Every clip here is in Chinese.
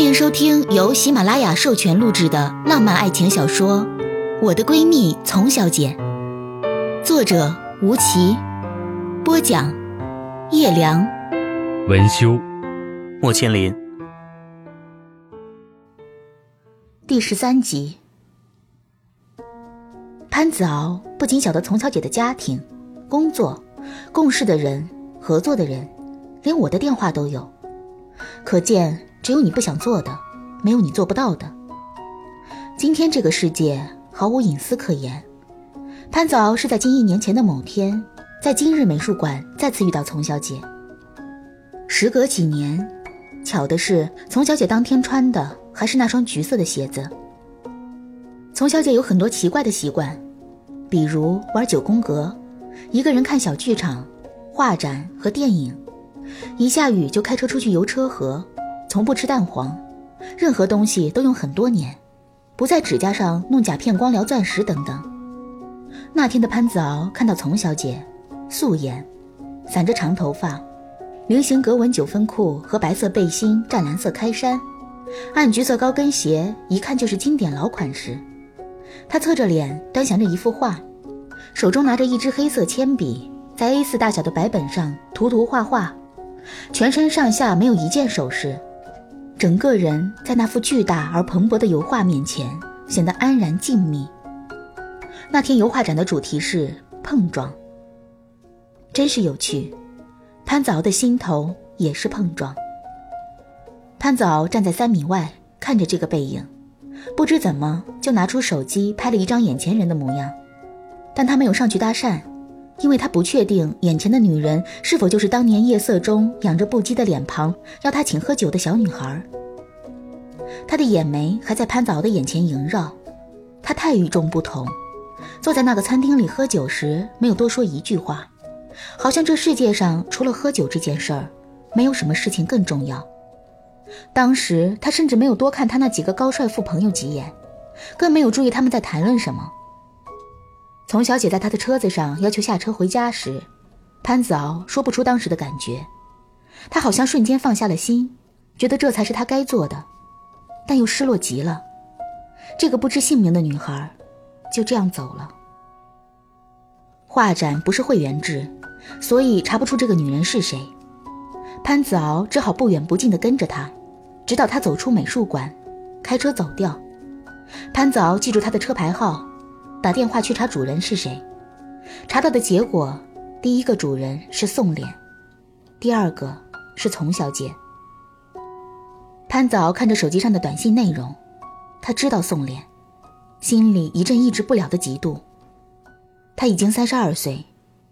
欢迎收听由喜马拉雅授权录制的浪漫爱情小说《我的闺蜜丛小姐》，作者吴奇，播讲叶良，文修，莫千林。第十三集，潘子敖不仅晓得丛小姐的家庭、工作、共事的人、合作的人，连我的电话都有，可见。只有你不想做的，没有你做不到的。今天这个世界毫无隐私可言。潘子敖是在近一年前的某天，在今日美术馆再次遇到丛小姐。时隔几年，巧的是，丛小姐当天穿的还是那双橘色的鞋子。丛小姐有很多奇怪的习惯，比如玩九宫格，一个人看小剧场、画展和电影，一下雨就开车出去游车河。从不吃蛋黄，任何东西都用很多年，不在指甲上弄甲片、光疗、钻石等等。那天的潘子敖看到丛小姐，素颜，散着长头发，菱形格纹九分裤和白色背心、湛蓝色开衫，暗橘色高跟鞋，一看就是经典老款时。他侧着脸端详着一幅画，手中拿着一支黑色铅笔，在 A4 大小的白本上涂涂画画，全身上下没有一件首饰。整个人在那幅巨大而蓬勃的油画面前显得安然静谧。那天油画展的主题是碰撞，真是有趣。潘子敖的心头也是碰撞。潘子敖站在三米外看着这个背影，不知怎么就拿出手机拍了一张眼前人的模样，但他没有上去搭讪，因为他不确定眼前的女人是否就是当年夜色中仰着不羁的脸庞要他请喝酒的小女孩。他的眼眉还在潘子敖的眼前萦绕，他太与众不同。坐在那个餐厅里喝酒时，没有多说一句话，好像这世界上除了喝酒这件事儿，没有什么事情更重要。当时他甚至没有多看他那几个高帅富朋友几眼，更没有注意他们在谈论什么。从小姐在他的车子上要求下车回家时，潘子敖说不出当时的感觉，他好像瞬间放下了心，觉得这才是他该做的。但又失落极了，这个不知姓名的女孩就这样走了。画展不是会员制，所以查不出这个女人是谁。潘子敖只好不远不近地跟着她，直到她走出美术馆，开车走掉。潘子敖记住她的车牌号，打电话去查主人是谁。查到的结果，第一个主人是宋脸，第二个是丛小姐。潘早看着手机上的短信内容，他知道宋濂，心里一阵抑制不了的嫉妒。他已经三十二岁，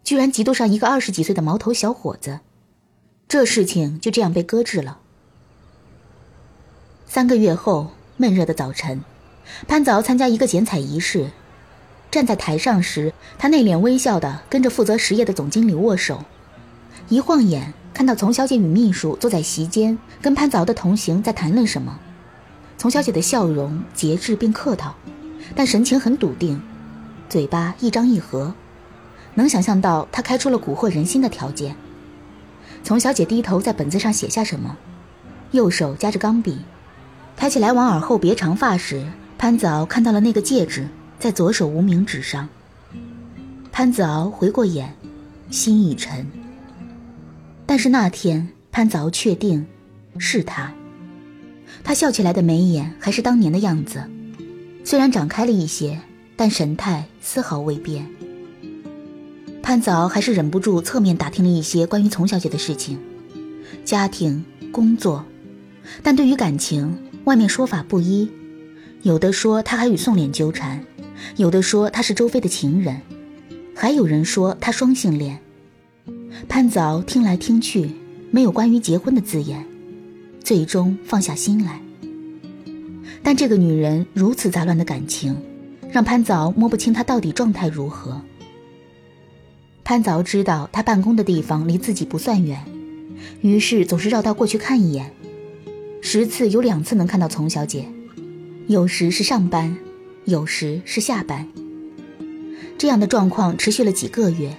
居然嫉妒上一个二十几岁的毛头小伙子，这事情就这样被搁置了。三个月后，闷热的早晨，潘早参加一个剪彩仪式，站在台上时，他内敛微笑的跟着负责实业的总经理握手，一晃眼。看到丛小姐与秘书坐在席间，跟潘子敖的同行在谈论什么。丛小姐的笑容节制并客套，但神情很笃定，嘴巴一张一合，能想象到她开出了蛊惑人心的条件。丛小姐低头在本子上写下什么，右手夹着钢笔，抬起来往耳后别长发时，潘子敖看到了那个戒指在左手无名指上。潘子敖回过眼，心已沉。但是那天，潘子敖确定，是他。他笑起来的眉眼还是当年的样子，虽然长开了一些，但神态丝毫未变。潘子敖还是忍不住侧面打听了一些关于丛小姐的事情，家庭、工作，但对于感情，外面说法不一，有的说他还与宋濂纠缠，有的说他是周飞的情人，还有人说他双性恋。潘早听来听去，没有关于结婚的字眼，最终放下心来。但这个女人如此杂乱的感情，让潘早摸不清她到底状态如何。潘早知道她办公的地方离自己不算远，于是总是绕道过去看一眼。十次有两次能看到丛小姐，有时是上班，有时是下班。这样的状况持续了几个月。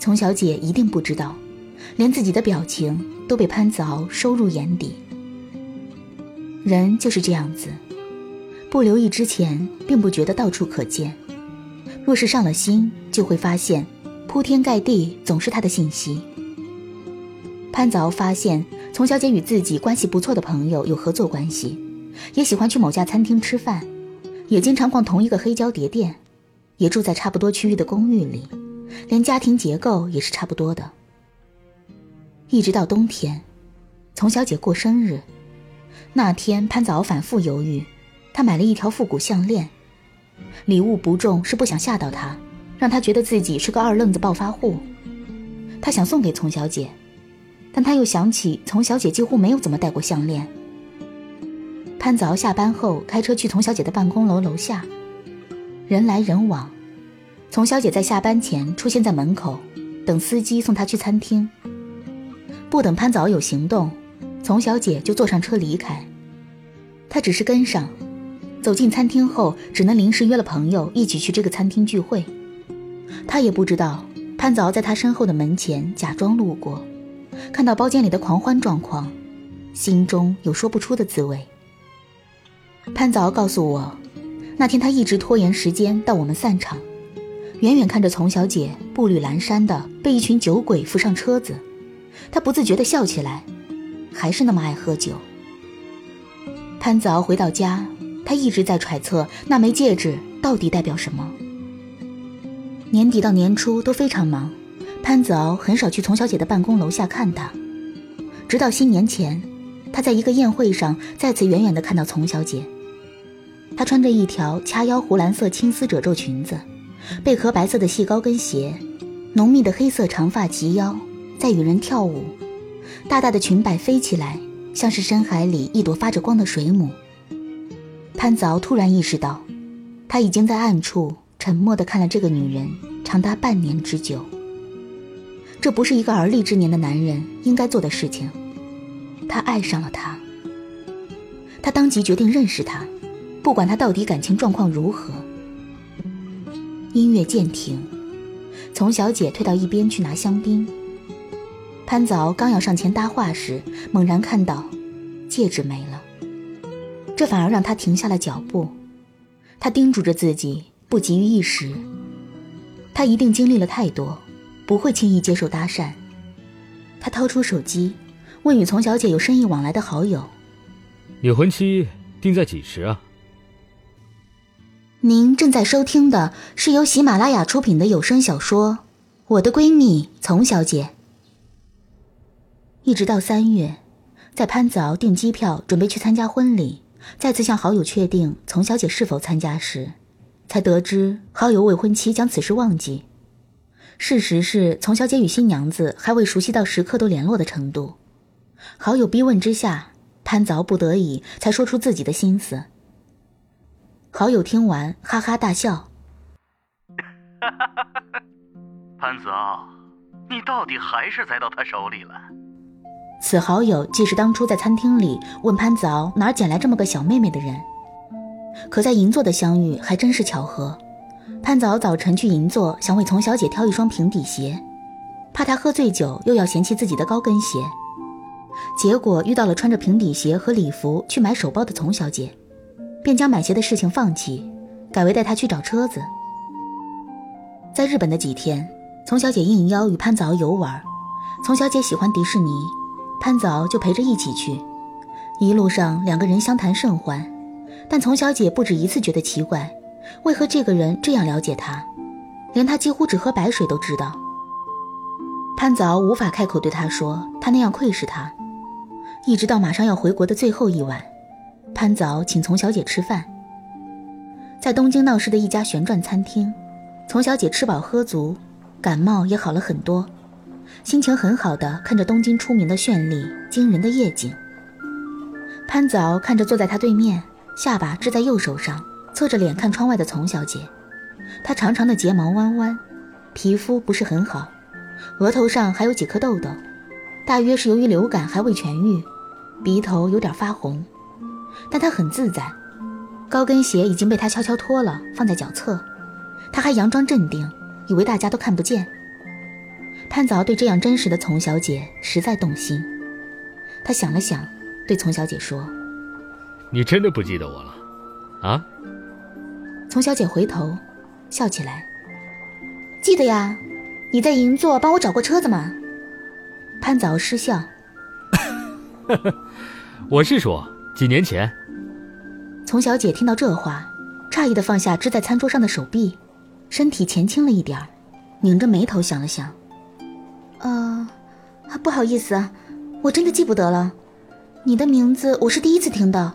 丛小姐一定不知道，连自己的表情都被潘子敖收入眼底。人就是这样子，不留意之前，并不觉得到处可见；若是上了心，就会发现，铺天盖地总是他的信息。潘子敖发现，丛小姐与自己关系不错的朋友有合作关系，也喜欢去某家餐厅吃饭，也经常逛同一个黑胶碟店，也住在差不多区域的公寓里，连家庭结构也是差不多的。一直到冬天，丛小姐过生日。那天，潘子敖反复犹豫，他买了一条复古项链，礼物不重，是不想吓到她，让她觉得自己是个二愣子暴发户。他想送给丛小姐，但他又想起丛小姐几乎没有怎么戴过项链。潘子敖下班后开车去丛小姐的办公楼楼下，人来人往，丛小姐在下班前出现在门口，等司机送她去餐厅。不等潘子敖有行动。丛小姐就坐上车离开，他只是跟上。走进餐厅后，只能临时约了朋友一起去这个餐厅聚会。他也不知道潘子敖在他身后的门前假装路过，看到包间里的狂欢状况，心中有说不出的滋味。潘子敖告诉我，那天他一直拖延时间到我们散场，远远看着丛小姐步履蹒跚的被一群酒鬼扶上车子，他不自觉地笑起来。还是那么爱喝酒。潘子敖回到家，他一直在揣测那枚戒指到底代表什么。年底到年初都非常忙，潘子敖很少去丛小姐的办公楼下看她。直到新年前，他在一个宴会上再次远远地看到丛小姐。她穿着一条掐腰湖蓝色青丝褶皱裙子，贝壳白色的细高跟鞋，浓密的黑色长发及腰，在与人跳舞。大大的裙摆飞起来，像是深海里一朵发着光的水母。潘子敖突然意识到，他已经在暗处沉默地看了这个女人长达半年之久。这不是一个而立之年的男人应该做的事情。他爱上了她，他当即决定认识她，不管他到底感情状况如何。音乐渐停，丛小姐退到一边去拿香槟。潘子敖刚要上前搭话时，猛然看到戒指没了，这反而让他停下了脚步。他叮嘱着自己不急于一时，他一定经历了太多，不会轻易接受搭讪。他掏出手机，问与丛小姐有生意往来的好友：“你婚期定在几时啊？”您正在收听的是由喜马拉雅出品的有声小说《我的闺蜜丛小姐》。一直到三月，在潘子敖订机票准备去参加婚礼，再次向好友确定丛小姐是否参加时，才得知好友未婚妻将此事忘记。事实是，丛小姐与新娘子还未熟悉到时刻都联络的程度。好友逼问之下，潘子敖不得已才说出自己的心思。好友听完哈哈大笑：“ 潘子敖，你到底还是栽到他手里了。”此好友既是当初在餐厅里问潘子敖哪儿捡来这么个小妹妹的人，可在银座的相遇还真是巧合。潘子敖早晨去银座，想为丛小姐挑一双平底鞋，怕她喝醉酒又要嫌弃自己的高跟鞋，结果遇到了穿着平底鞋和礼服去买手包的丛小姐，便将买鞋的事情放弃，改为带她去找车子。在日本的几天，丛小姐应邀与潘子敖游玩，丛小姐喜欢迪士尼。潘子敖就陪着一起去，一路上两个人相谈甚欢，但丛小姐不止一次觉得奇怪，为何这个人这样了解她，连她几乎只喝白水都知道。潘子敖无法开口对她说他那样窥视她，一直到马上要回国的最后一晚，潘早请丛小姐吃饭，在东京闹市的一家旋转餐厅，丛小姐吃饱喝足，感冒也好了很多。心情很好的看着东京出名的绚丽惊人的夜景。潘早看着坐在他对面，下巴支在右手上，侧着脸看窗外的丛小姐。她长长的睫毛弯弯，皮肤不是很好，额头上还有几颗痘痘，大约是由于流感还未痊愈。鼻头有点发红，但他很自在。高跟鞋已经被他悄悄脱了，放在脚侧。他还佯装镇定，以为大家都看不见。潘子敖对这样真实的丛小姐实在动心，他想了想，对丛小姐说：“你真的不记得我了？啊？丛小姐回头，笑起来。记得呀，你在银座帮我找过车子吗？潘子傲失笑。我是说几年前。丛小姐听到这话，诧异的放下支在餐桌上的手臂，身体前倾了一点儿，拧着眉头想了想。呃，不好意思，我真的记不得了。你的名字我是第一次听到，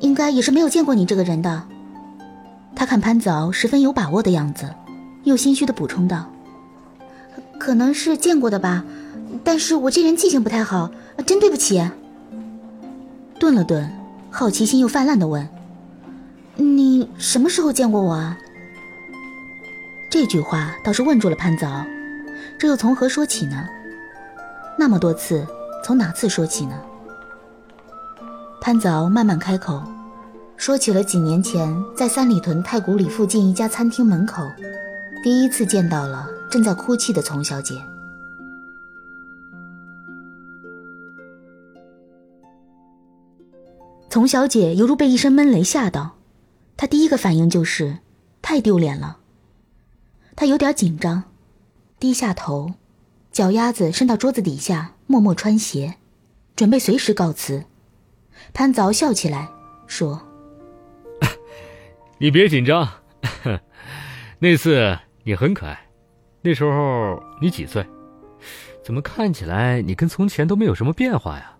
应该也是没有见过你这个人的。他看潘子敖十分有把握的样子，又心虚的补充道：“可能是见过的吧，但是我这人记性不太好，真对不起。”顿了顿，好奇心又泛滥的问。你什么时候见过我啊？这句话倒是问住了潘子敖，这又从何说起呢？那么多次，从哪次说起呢？潘子敖慢慢开口，说起了几年前在三里屯太古里附近一家餐厅门口，第一次见到了正在哭泣的丛小姐。丛小姐犹如被一声闷雷吓到。她第一个反应就是太丢脸了。她有点紧张，低下头，脚丫子伸到桌子底下，默默穿鞋，准备随时告辞。潘凿笑起来说：“你别紧张，那次你很可爱。那时候你几岁？怎么看起来你跟从前都没有什么变化呀？”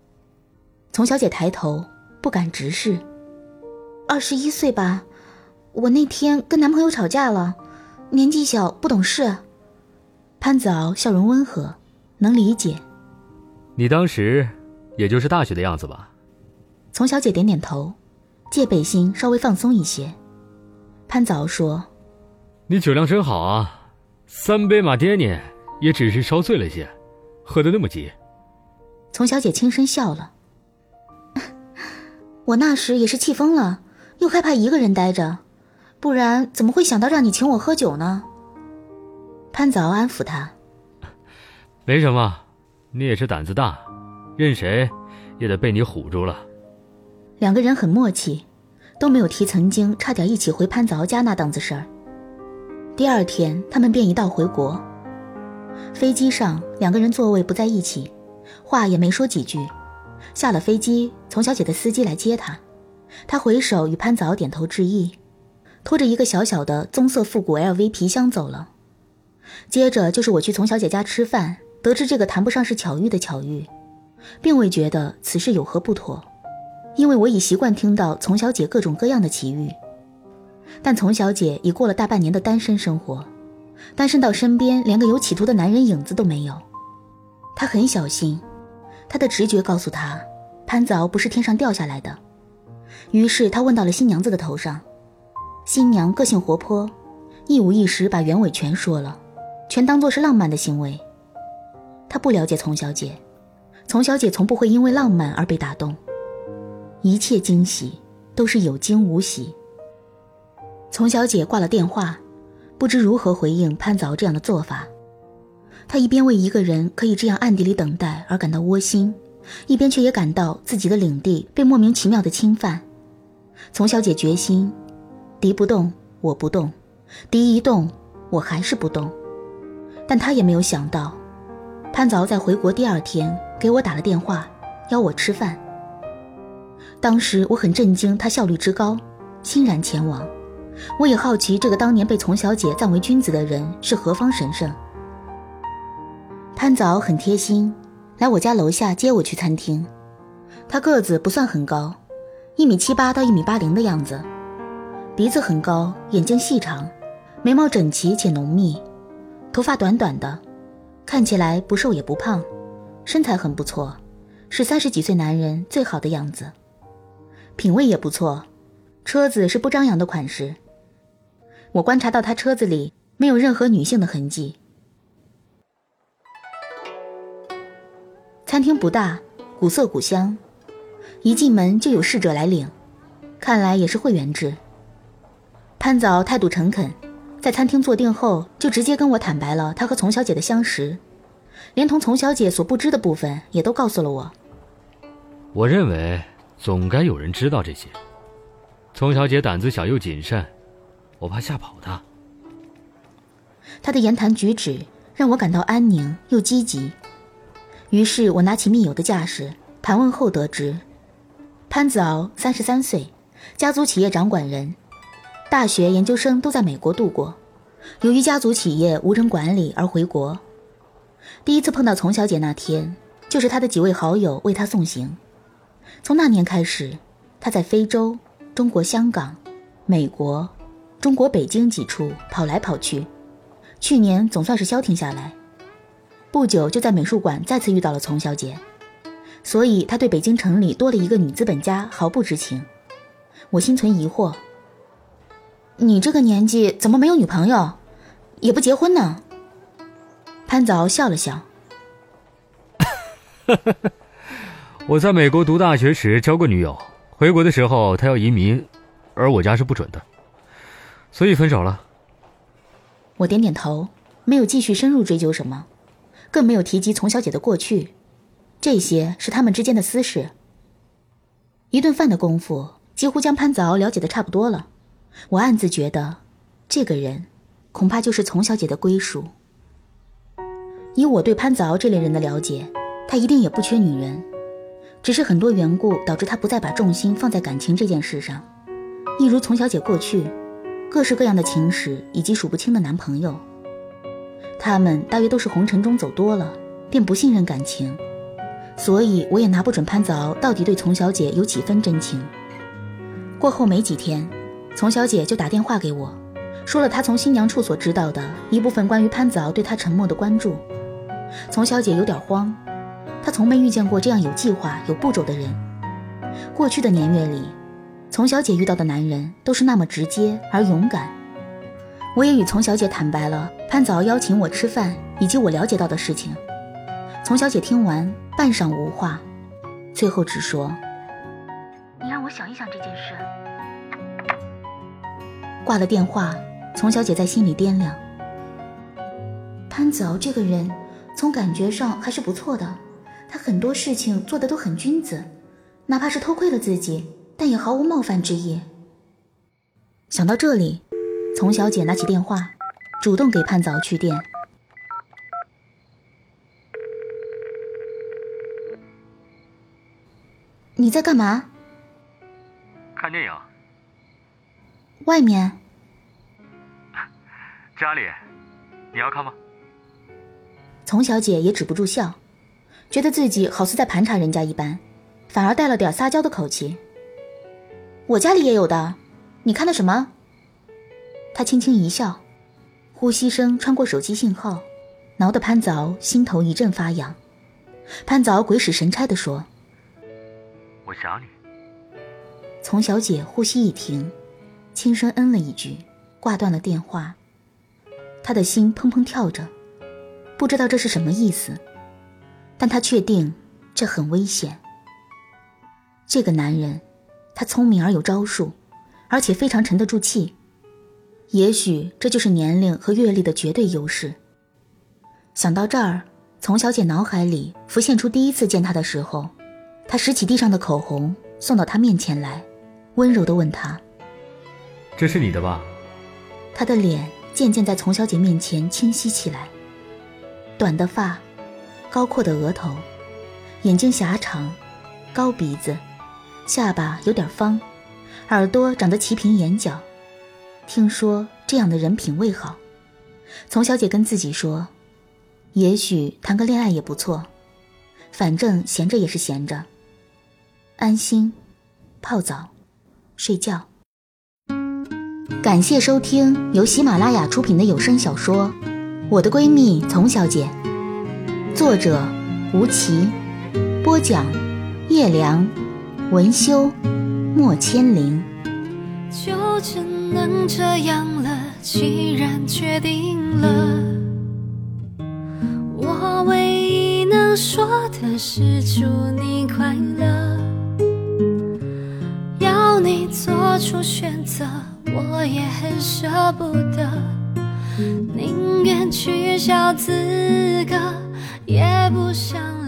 丛小姐抬头，不敢直视。二十一岁吧，我那天跟男朋友吵架了，年纪小不懂事。潘子敖笑容温和，能理解。你当时也就是大学的样子吧？丛小姐点点头，戒备心稍微放松一些。潘子敖说：“你酒量真好啊，三杯马爹尼也只是稍醉了些，喝得那么急。”丛小姐轻声笑了。我那时也是气疯了。又害怕一个人待着，不然怎么会想到让你请我喝酒呢？潘子敖安抚他：“没什么，你也是胆子大，任谁也得被你唬住了。”两个人很默契，都没有提曾经差点一起回潘子敖家那档子事儿。第二天，他们便一道回国。飞机上，两个人座位不在一起，话也没说几句。下了飞机，丛小姐的司机来接她。他回首与潘早点头致意，拖着一个小小的棕色复古 LV 皮箱走了。接着就是我去丛小姐家吃饭，得知这个谈不上是巧遇的巧遇，并未觉得此事有何不妥，因为我已习惯听到丛小姐各种各样的奇遇。但丛小姐已过了大半年的单身生活，单身到身边连个有企图的男人影子都没有。她很小心，他的直觉告诉他，潘早不是天上掉下来的。于是他问到了新娘子的头上，新娘个性活泼，一五一十把原委全说了，全当作是浪漫的行为。他不了解丛小姐，丛小姐从不会因为浪漫而被打动，一切惊喜都是有惊无喜。丛小姐挂了电话，不知如何回应潘早这样的做法。他一边为一个人可以这样暗地里等待而感到窝心，一边却也感到自己的领地被莫名其妙的侵犯。丛小姐决心，敌不动，我不动；敌一动，我还是不动。但她也没有想到，潘凿在回国第二天给我打了电话，邀我吃饭。当时我很震惊，他效率之高，欣然前往。我也好奇，这个当年被丛小姐赞为君子的人是何方神圣。潘早很贴心，来我家楼下接我去餐厅。他个子不算很高。一米七八到一米八零的样子，鼻子很高，眼睛细长，眉毛整齐且浓密，头发短短的，看起来不瘦也不胖，身材很不错，是三十几岁男人最好的样子，品味也不错，车子是不张扬的款式。我观察到他车子里没有任何女性的痕迹。餐厅不大，古色古香。一进门就有侍者来领，看来也是会员制。潘早态度诚恳，在餐厅坐定后就直接跟我坦白了他和丛小姐的相识，连同丛小姐所不知的部分也都告诉了我。我认为总该有人知道这些。丛小姐胆子小又谨慎，我怕吓跑她。她的言谈举止让我感到安宁又积极，于是我拿起密友的架势盘问后得知，潘子敖三十三岁，家族企业掌管人，大学研究生都在美国度过，由于家族企业无人管理而回国。第一次碰到丛小姐那天，就是他的几位好友为他送行。从那年开始，他在非洲、中国香港、美国、中国北京几处跑来跑去。去年总算是消停下来，不久就在美术馆再次遇到了丛小姐，所以他对北京城里多了一个女资本家毫不知情。我心存疑惑：你这个年纪怎么没有女朋友，也不结婚呢？潘子敖笑了笑：“我在美国读大学时交过女友，回国的时候她要移民，而我家是不准的，所以分手了。”我点点头，没有继续深入追究什么，更没有提及丛小姐的过去，这些是他们之间的私事。一顿饭的功夫，几乎将潘子敖了解的差不多了。我暗自觉得，这个人，恐怕就是丛小姐的归属。以我对潘子敖这类人的了解，他一定也不缺女人，只是很多缘故导致他不再把重心放在感情这件事上。一如丛小姐过去，各式各样的情史以及数不清的男朋友，他们大约都是红尘中走多了，便不信任感情，所以我也拿不准潘子敖到底对丛小姐有几分真情。过后没几天，丛小姐就打电话给我，说了她从新娘处所知道的一部分关于潘子敖对她沉默的关注。丛小姐有点慌，她从没遇见过这样有计划、有步骤的人。过去的年月里，丛小姐遇到的男人都是那么直接而勇敢。我也与丛小姐坦白了潘子敖邀请我吃饭以及我了解到的事情。丛小姐听完半晌无话，最后只说：“你让我想一想这件事。”挂了电话，丛小姐在心里掂量：潘子敖这个人。从感觉上还是不错的，他很多事情做的都很君子，哪怕是偷窥了自己，但也毫无冒犯之意。想到这里，丛小姐拿起电话，主动给盼早去电。你在干嘛？看电影。外面。家里，你要看吗？丛小姐也止不住笑，觉得自己好似在盘查人家一般，反而带了点撒娇的口气。我家里也有的，你看的什么？她轻轻一笑，呼吸声穿过手机信号，挠得潘凿心头一阵发痒。潘凿鬼使神差地说：“我想你。”丛小姐呼吸一停，轻声嗯了一句，挂断了电话。她的心砰砰跳着。不知道这是什么意思，但她确定这很危险。这个男人，他聪明而有招数，而且非常沉得住气。也许这就是年龄和阅历的绝对优势。想到这儿，丛小姐脑海里浮现出第一次见他的时候，他拾起地上的口红送到他面前来，温柔地问他：“这是你的吧？”他的脸渐渐在丛小姐面前清晰起来。短的发，高阔的额头，眼睛狭长，高鼻子，下巴有点方，耳朵长得齐平眼角。听说这样的人品味好。丛小姐跟自己说：“也许谈个恋爱也不错，反正闲着也是闲着。”安心，泡澡，睡觉。感谢收听由喜马拉雅出品的有声小说。我的闺蜜丛小姐，作者吴奇，播讲叶良，文修莫千灵。能这样了，既然决定了，我唯一能说的是祝你快乐。要你做出选择，我也很舍不得。宁愿取消资格，也不想。